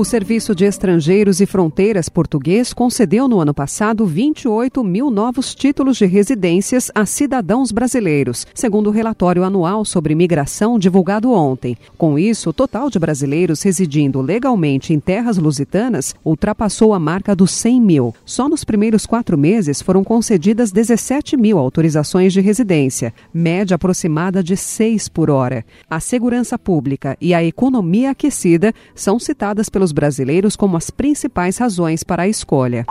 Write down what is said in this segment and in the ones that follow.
O Serviço de Estrangeiros e Fronteiras português concedeu no ano passado 28 mil novos títulos de residências a cidadãos brasileiros, segundo o relatório anual sobre migração divulgado ontem. Com isso, o total de brasileiros residindo legalmente em terras lusitanas ultrapassou a marca dos 100 mil. Só nos primeiros quatro meses foram concedidas 17 mil autorizações de residência, média aproximada de 6 por hora. A segurança pública e a economia aquecida são citadas pelos brasileiros como as principais razões para a escolha.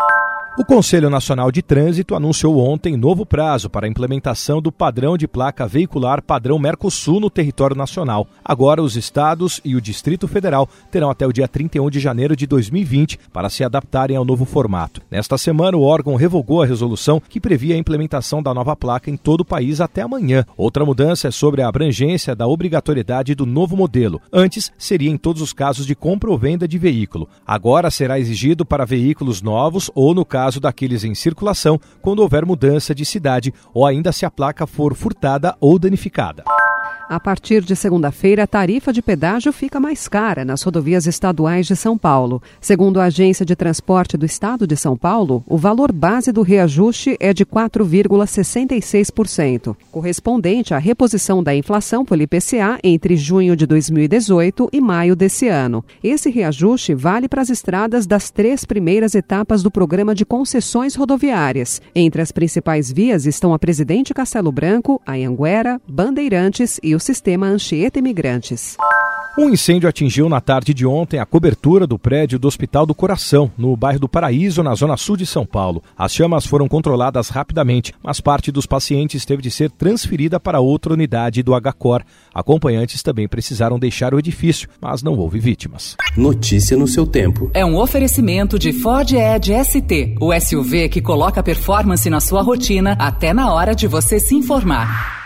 O Conselho Nacional de Trânsito anunciou ontem novo prazo para a implementação do padrão de placa veicular padrão Mercosul no território nacional. Agora, os estados e o Distrito Federal terão até o dia 31 de janeiro de 2020 para se adaptarem ao novo formato. Nesta semana, o órgão revogou a resolução que previa a implementação da nova placa em todo o país até amanhã. Outra mudança é sobre a abrangência da obrigatoriedade do novo modelo. Antes, seria em todos os casos de compra ou venda de veículo. Agora será exigido para veículos novos ou, no caso, caso daqueles em circulação quando houver mudança de cidade ou ainda se a placa for furtada ou danificada. A partir de segunda-feira, a tarifa de pedágio fica mais cara nas rodovias estaduais de São Paulo. Segundo a Agência de Transporte do Estado de São Paulo, o valor base do reajuste é de 4,66%, correspondente à reposição da inflação pelo IPCA entre junho de 2018 e maio desse ano. Esse reajuste vale para as estradas das três primeiras etapas do programa de concessões rodoviárias. Entre as principais vias estão a Presidente Castelo Branco, a Anguera, Bandeirantes e o sistema Anchieta Imigrantes. Um incêndio atingiu na tarde de ontem a cobertura do prédio do Hospital do Coração, no bairro do Paraíso, na zona sul de São Paulo. As chamas foram controladas rapidamente, mas parte dos pacientes teve de ser transferida para outra unidade do HCOR. Acompanhantes também precisaram deixar o edifício, mas não houve vítimas. Notícia no seu tempo. É um oferecimento de Ford Edge ST, o SUV que coloca performance na sua rotina até na hora de você se informar.